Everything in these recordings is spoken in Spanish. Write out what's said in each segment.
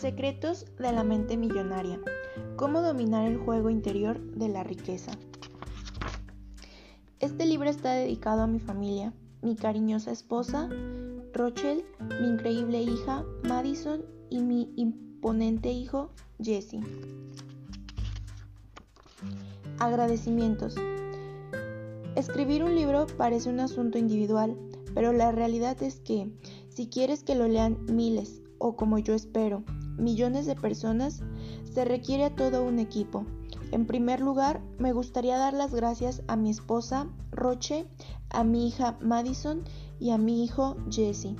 Secretos de la mente millonaria. Cómo dominar el juego interior de la riqueza. Este libro está dedicado a mi familia, mi cariñosa esposa, Rochelle, mi increíble hija, Madison, y mi imponente hijo, Jesse. Agradecimientos. Escribir un libro parece un asunto individual, pero la realidad es que, si quieres que lo lean miles, o como yo espero, millones de personas, se requiere a todo un equipo. En primer lugar, me gustaría dar las gracias a mi esposa, Roche, a mi hija Madison y a mi hijo Jesse.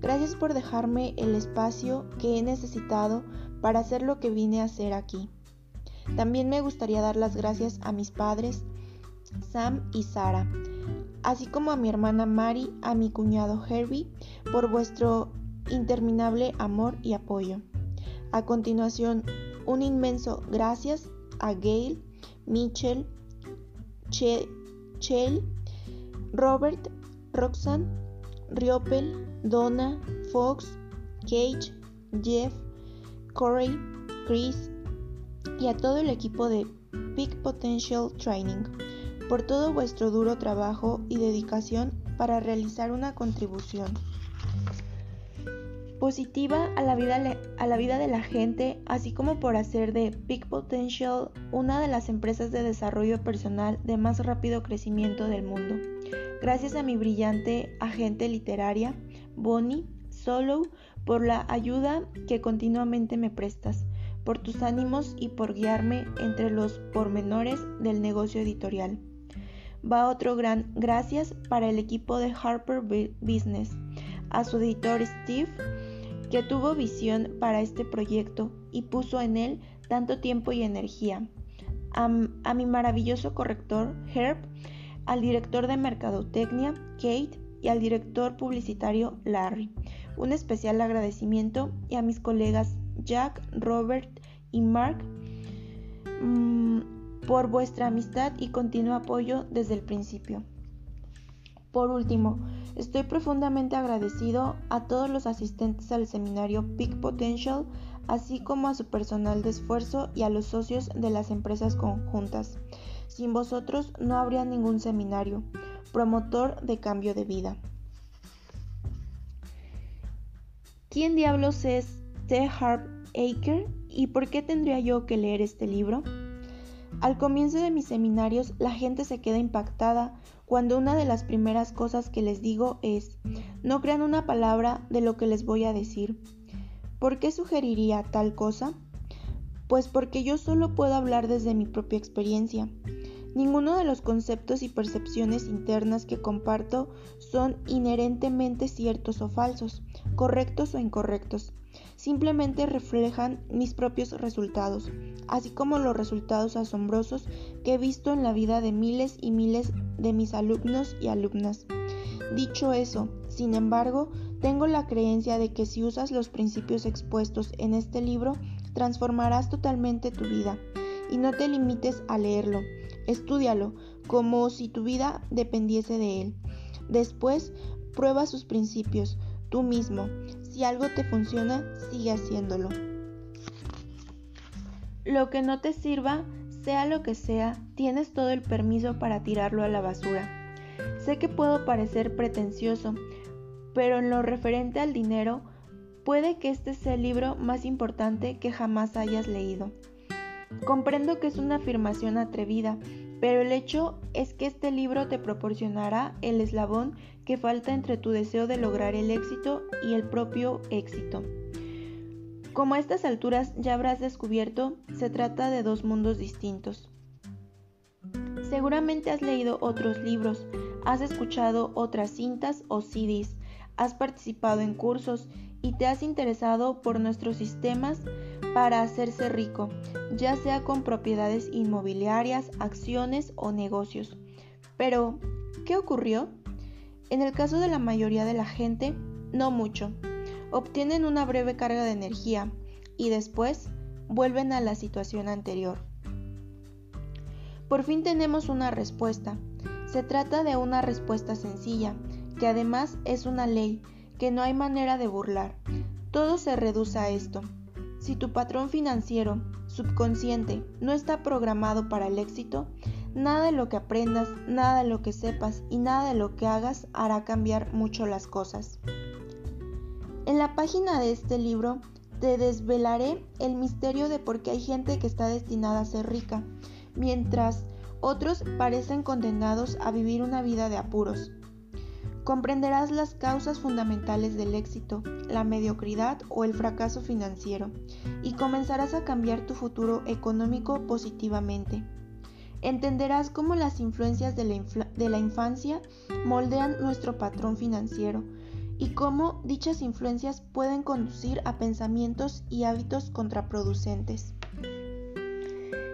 Gracias por dejarme el espacio que he necesitado para hacer lo que vine a hacer aquí. También me gustaría dar las gracias a mis padres, Sam y Sara, así como a mi hermana Mary, a mi cuñado Herbie, por vuestro interminable amor y apoyo. A continuación, un inmenso gracias a Gail, Mitchell, Chell, Robert, Roxanne, Riopel, Donna, Fox, Cage, Jeff, Corey, Chris y a todo el equipo de Big Potential Training por todo vuestro duro trabajo y dedicación para realizar una contribución positiva a la, vida, a la vida de la gente, así como por hacer de Big Potential una de las empresas de desarrollo personal de más rápido crecimiento del mundo. Gracias a mi brillante agente literaria, Bonnie Solo, por la ayuda que continuamente me prestas, por tus ánimos y por guiarme entre los pormenores del negocio editorial va otro gran gracias para el equipo de Harper Business, a su editor Steve, que tuvo visión para este proyecto y puso en él tanto tiempo y energía, a, mi maravilloso corrector Herb, al director de mercadotecnia Kate y al director publicitario Larry. Un especial agradecimiento y a mis colegas Jack, Robert y Mark. Mm, por vuestra amistad y continuo apoyo desde el principio. Por último, estoy profundamente agradecido a todos los asistentes al seminario Peak Potential, así como a su personal de esfuerzo y a los socios de las empresas conjuntas. Sin vosotros no habría ningún seminario, promotor de cambio de vida. ¿Quién diablos es T. Harp Aker y por qué tendría yo que leer este libro? Al comienzo de mis seminarios la gente se queda impactada cuando una de las primeras cosas que les digo es, no crean una palabra de lo que les voy a decir. ¿Por qué sugeriría tal cosa? Pues porque yo solo puedo hablar desde mi propia experiencia. Ninguno de los conceptos y percepciones internas que comparto son inherentemente ciertos o falsos, correctos o incorrectos simplemente reflejan mis propios resultados, así como los resultados asombrosos que he visto en la vida de miles y miles de mis alumnos y alumnas. Dicho eso, sin embargo, tengo la creencia de que si usas los principios expuestos en este libro, transformarás totalmente tu vida. Y no te limites a leerlo, estúdialo como si tu vida dependiese de él. Después, prueba sus principios, tú mismo. Si algo te funciona, sigue haciéndolo. Lo que no te sirva, sea lo que sea, tienes todo el permiso para tirarlo a la basura. Sé que puedo parecer pretencioso, pero en lo referente al dinero, puede que este sea el libro más importante que jamás hayas leído. Comprendo que es una afirmación atrevida, pero el hecho es que este libro te proporcionará el eslabón que falta entre tu deseo de lograr el éxito y el propio éxito. Como a estas alturas ya habrás descubierto, se trata de dos mundos distintos. Seguramente has leído otros libros, has escuchado otras cintas o CDs, has participado en cursos y te has interesado por nuestros sistemas para hacerse rico, ya sea con propiedades inmobiliarias, acciones o negocios. Pero, ¿qué ocurrió? En el caso de la mayoría de la gente, no mucho. Obtienen una breve carga de energía y después vuelven a la situación anterior. Por fin tenemos una respuesta. Se trata de una respuesta sencilla, que además es una ley que no hay manera de burlar. Todo se reduce a esto. Si tu patrón financiero, subconsciente, no está programado para el éxito, nada de lo que aprendas, nada de lo que sepas y nada de lo que hagas hará cambiar mucho las cosas. En la página de este libro te desvelaré el misterio de por qué hay gente que está destinada a ser rica, mientras otros parecen condenados a vivir una vida de apuros. Comprenderás las causas fundamentales del éxito, la mediocridad o el fracaso financiero, y comenzarás a cambiar tu futuro económico positivamente. Entenderás cómo las influencias de la, de la infancia moldean nuestro patrón financiero, y cómo dichas influencias pueden conducir a pensamientos y hábitos contraproducentes.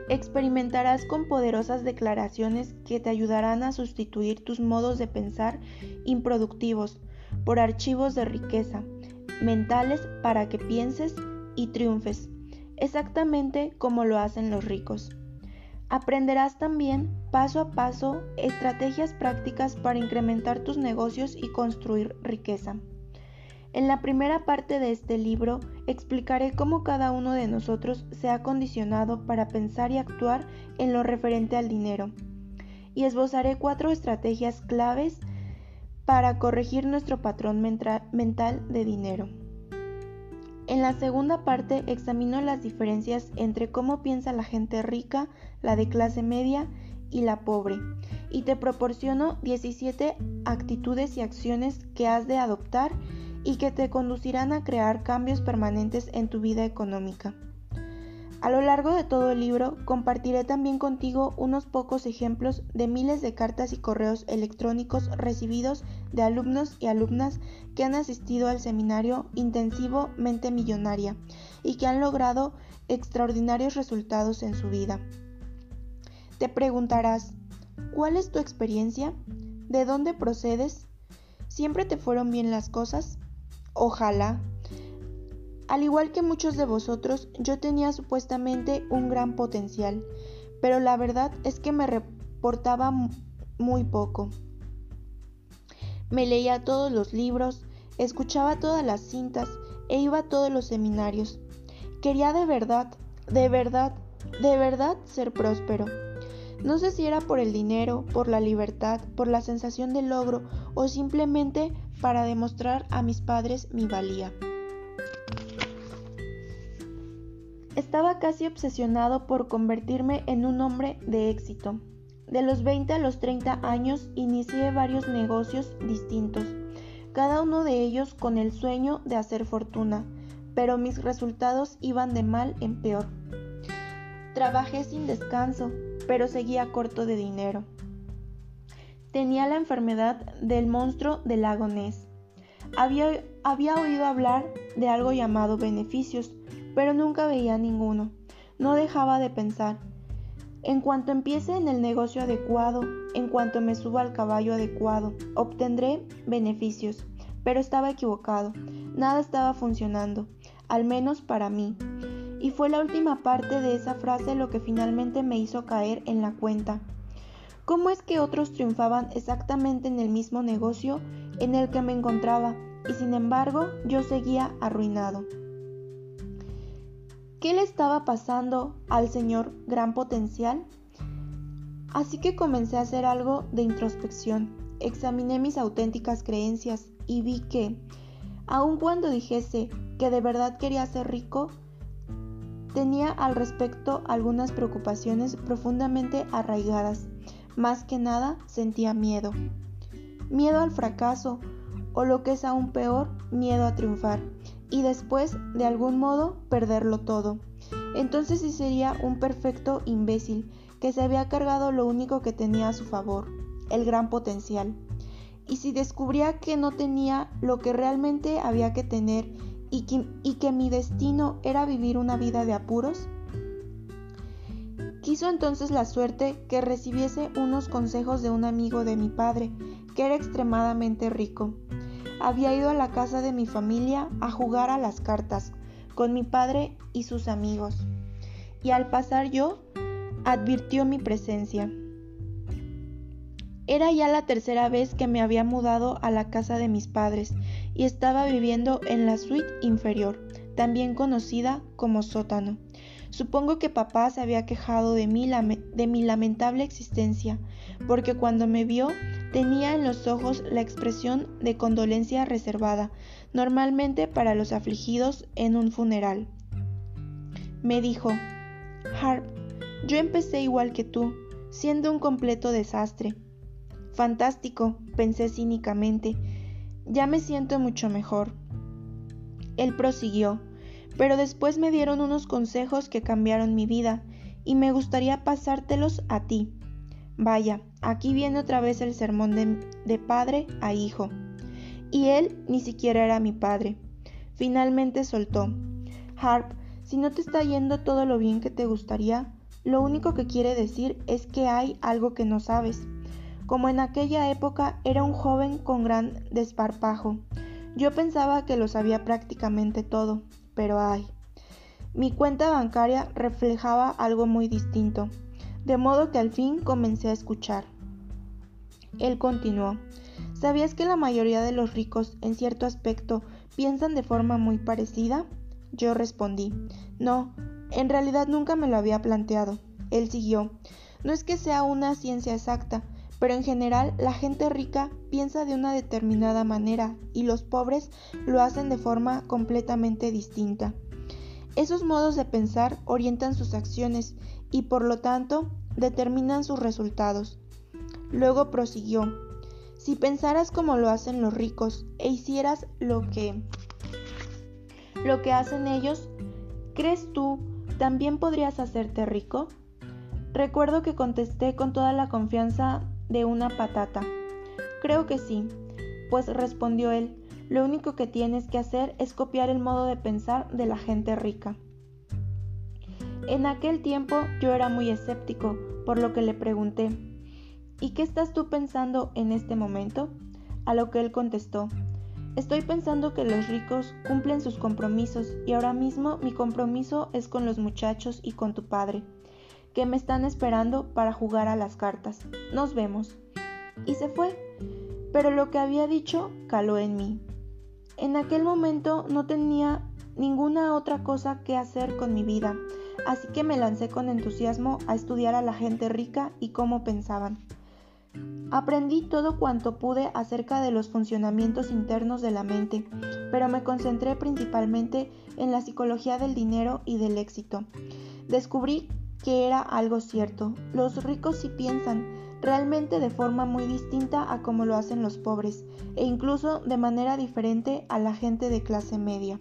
Experimentarás con poderosas declaraciones que te ayudarán a sustituir tus modos de pensar improductivos por archivos de riqueza mentales para que pienses y triunfes, exactamente como lo hacen los ricos. Aprenderás también paso a paso estrategias prácticas para incrementar tus negocios y construir riqueza. En la primera parte de este libro explicaré cómo cada uno de nosotros se ha condicionado para pensar y actuar en lo referente al dinero, y esbozaré cuatro estrategias claves para corregir nuestro patrón mental de dinero. En la segunda parte examino las diferencias entre cómo piensa la gente rica, la de clase media y la pobre, y te proporciono 17 actitudes y acciones que has de adoptar y que te conducirán a crear cambios permanentes en tu vida económica. A lo largo de todo el libro compartiré también contigo unos pocos ejemplos de miles de cartas y correos electrónicos recibidos de alumnos y alumnas que han asistido al seminario intensivo Mente Millonaria y que han logrado extraordinarios resultados en su vida. Te preguntarás, ¿cuál es tu experiencia? ¿De dónde procedes? ¿Siempre te fueron bien las cosas? Ojalá. Al igual que muchos de vosotros, yo tenía supuestamente un gran potencial, pero la verdad es que me reportaba muy poco. Me leía todos los libros, escuchaba todas las cintas e iba a todos los seminarios. Quería de verdad, de verdad, de verdad ser próspero. No sé si era por el dinero, por la libertad, por la sensación de logro o simplemente para demostrar a mis padres mi valía. Estaba casi obsesionado por convertirme en un hombre de éxito. De los 20 a los 30 años inicié varios negocios distintos, cada uno de ellos con el sueño de hacer fortuna, pero mis resultados iban de mal en peor. Trabajé sin descanso, pero seguía corto de dinero. Tenía la enfermedad del monstruo del lago Ness. Había, había oído hablar de algo llamado beneficios, pero nunca veía ninguno. No dejaba de pensar. En cuanto empiece en el negocio adecuado, en cuanto me suba al caballo adecuado, obtendré beneficios. Pero estaba equivocado. Nada estaba funcionando, al menos para mí. Y fue la última parte de esa frase lo que finalmente me hizo caer en la cuenta. ¿Cómo es que otros triunfaban exactamente en el mismo negocio en el que me encontraba y sin embargo yo seguía arruinado? ¿Qué le estaba pasando al señor gran potencial? Así que comencé a hacer algo de introspección. Examiné mis auténticas creencias y vi que, aun cuando dijese que de verdad quería ser rico, tenía al respecto algunas preocupaciones profundamente arraigadas. Más que nada sentía miedo. Miedo al fracaso, o lo que es aún peor, miedo a triunfar y después, de algún modo, perderlo todo. Entonces sí sería un perfecto imbécil que se había cargado lo único que tenía a su favor, el gran potencial. Y si descubría que no tenía lo que realmente había que tener y que, y que mi destino era vivir una vida de apuros, quiso entonces la suerte que recibiese unos consejos de un amigo de mi padre, que era extremadamente rico había ido a la casa de mi familia a jugar a las cartas con mi padre y sus amigos, y al pasar yo, advirtió mi presencia. Era ya la tercera vez que me había mudado a la casa de mis padres y estaba viviendo en la suite inferior, también conocida como sótano. Supongo que papá se había quejado de mi, de mi lamentable existencia, porque cuando me vio tenía en los ojos la expresión de condolencia reservada, normalmente para los afligidos en un funeral. Me dijo, Harp, yo empecé igual que tú, siendo un completo desastre. Fantástico, pensé cínicamente, ya me siento mucho mejor. Él prosiguió, pero después me dieron unos consejos que cambiaron mi vida, y me gustaría pasártelos a ti. Vaya, aquí viene otra vez el sermón de, padre a hijo. Y él ni siquiera era mi padre. Finalmente soltó. Harp, si no te está yendo todo lo bien que te gustaría, lo único que quiere decir es que hay algo que no sabes. Como en aquella época era un joven con gran desparpajo, yo pensaba que lo sabía prácticamente todo, pero ay. Mi cuenta bancaria reflejaba algo muy distinto, de modo que al fin comencé a escuchar. Él continuó. ¿Sabías que la mayoría de los ricos, en cierto aspecto, piensan de forma muy parecida? Yo respondí. No, en realidad nunca me lo había planteado. Él siguió. No es que sea una ciencia exacta, pero en general la gente rica piensa de una determinada manera y los pobres lo hacen de forma completamente distinta. Esos modos de pensar orientan sus acciones y por lo tanto determinan sus resultados. Luego prosiguió, si pensaras como lo hacen los ricos e hicieras lo que lo que hacen ellos, ¿crees tú también podrías hacerte rico? Recuerdo que contesté con toda la confianza de una patata. Creo que sí, pues respondió él, lo único que tienes que hacer es copiar el modo de pensar de la gente rica. En aquel tiempo yo era muy escéptico, por lo que le pregunté, ¿y qué estás tú pensando en este momento? A lo que él contestó, estoy pensando que los ricos cumplen sus compromisos y ahora mismo mi compromiso es con los muchachos y con tu padre que me están esperando para jugar a las cartas. Nos vemos. Y se fue. Pero lo que había dicho caló en mí. En aquel momento no tenía ninguna otra cosa que hacer con mi vida, así que me lancé con entusiasmo a estudiar a la gente rica y cómo pensaban. Aprendí todo cuanto pude acerca de los funcionamientos internos de la mente, pero me concentré principalmente en la psicología del dinero y del éxito. Descubrí que era algo cierto. Los ricos sí piensan, realmente de forma muy distinta a como lo hacen los pobres, e incluso de manera diferente a la gente de clase media.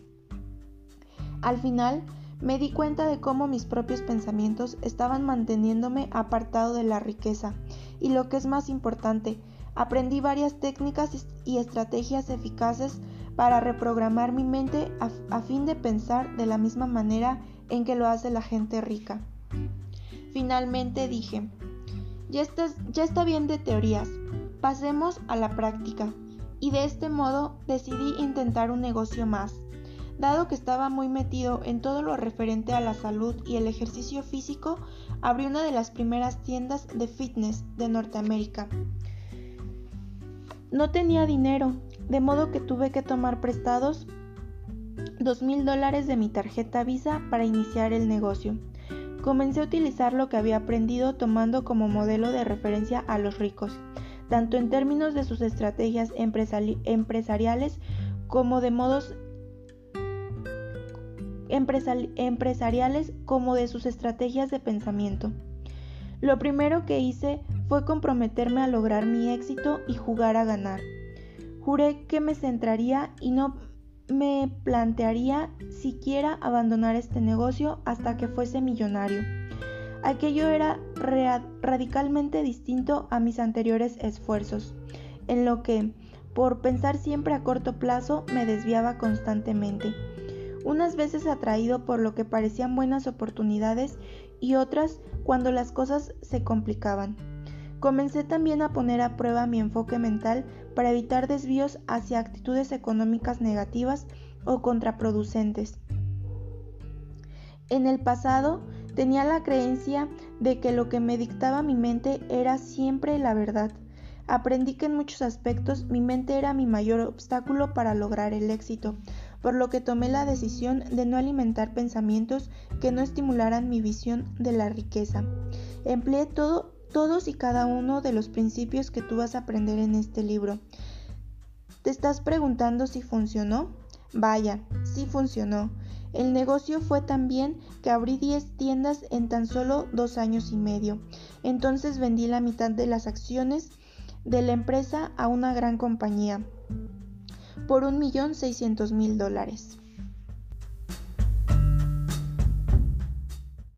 Al final, me di cuenta de cómo mis propios pensamientos estaban manteniéndome apartado de la riqueza, y lo que es más importante, aprendí varias técnicas y estrategias eficaces para reprogramar mi mente a, a fin de pensar de la misma manera en que lo hace la gente rica. Finalmente dije, ya, está bien de teorías, pasemos a la práctica. Y de este modo decidí intentar un negocio más. Dado que estaba muy metido en todo lo referente a la salud y el ejercicio físico, abrí una de las primeras tiendas de fitness de Norteamérica. No tenía dinero, de modo que tuve que tomar prestados dos mil dólares de mi tarjeta Visa para iniciar el negocio. Comencé a utilizar lo que había aprendido tomando como modelo de referencia a los ricos, tanto en términos de sus estrategias empresariales como de modos empresariales como de sus estrategias de pensamiento. Lo primero que hice fue comprometerme a lograr mi éxito y jugar a ganar. Juré que me centraría y no me plantearía siquiera abandonar este negocio hasta que fuese millonario. Aquello era radicalmente distinto a mis anteriores esfuerzos, en lo que, por pensar siempre a corto plazo, me desviaba constantemente. Unas veces atraído por lo que parecían buenas oportunidades y otras cuando las cosas se complicaban. Comencé también a poner a prueba mi enfoque mental para evitar desvíos hacia actitudes económicas negativas o contraproducentes. En el pasado tenía la creencia de que lo que me dictaba mi mente era siempre la verdad. Aprendí que en muchos aspectos mi mente era mi mayor obstáculo para lograr el éxito, por lo que tomé la decisión de no alimentar pensamientos que no estimularan mi visión de la riqueza. Empleé todo, todos y cada uno de los principios que tú vas a aprender en este libro. ¿Te estás preguntando si funcionó? Vaya, sí funcionó. El negocio fue tan bien que abrí 10 tiendas en tan solo dos años y medio. Entonces vendí la mitad de las acciones de la empresa a una gran compañía por un millón seiscientos mil dólares.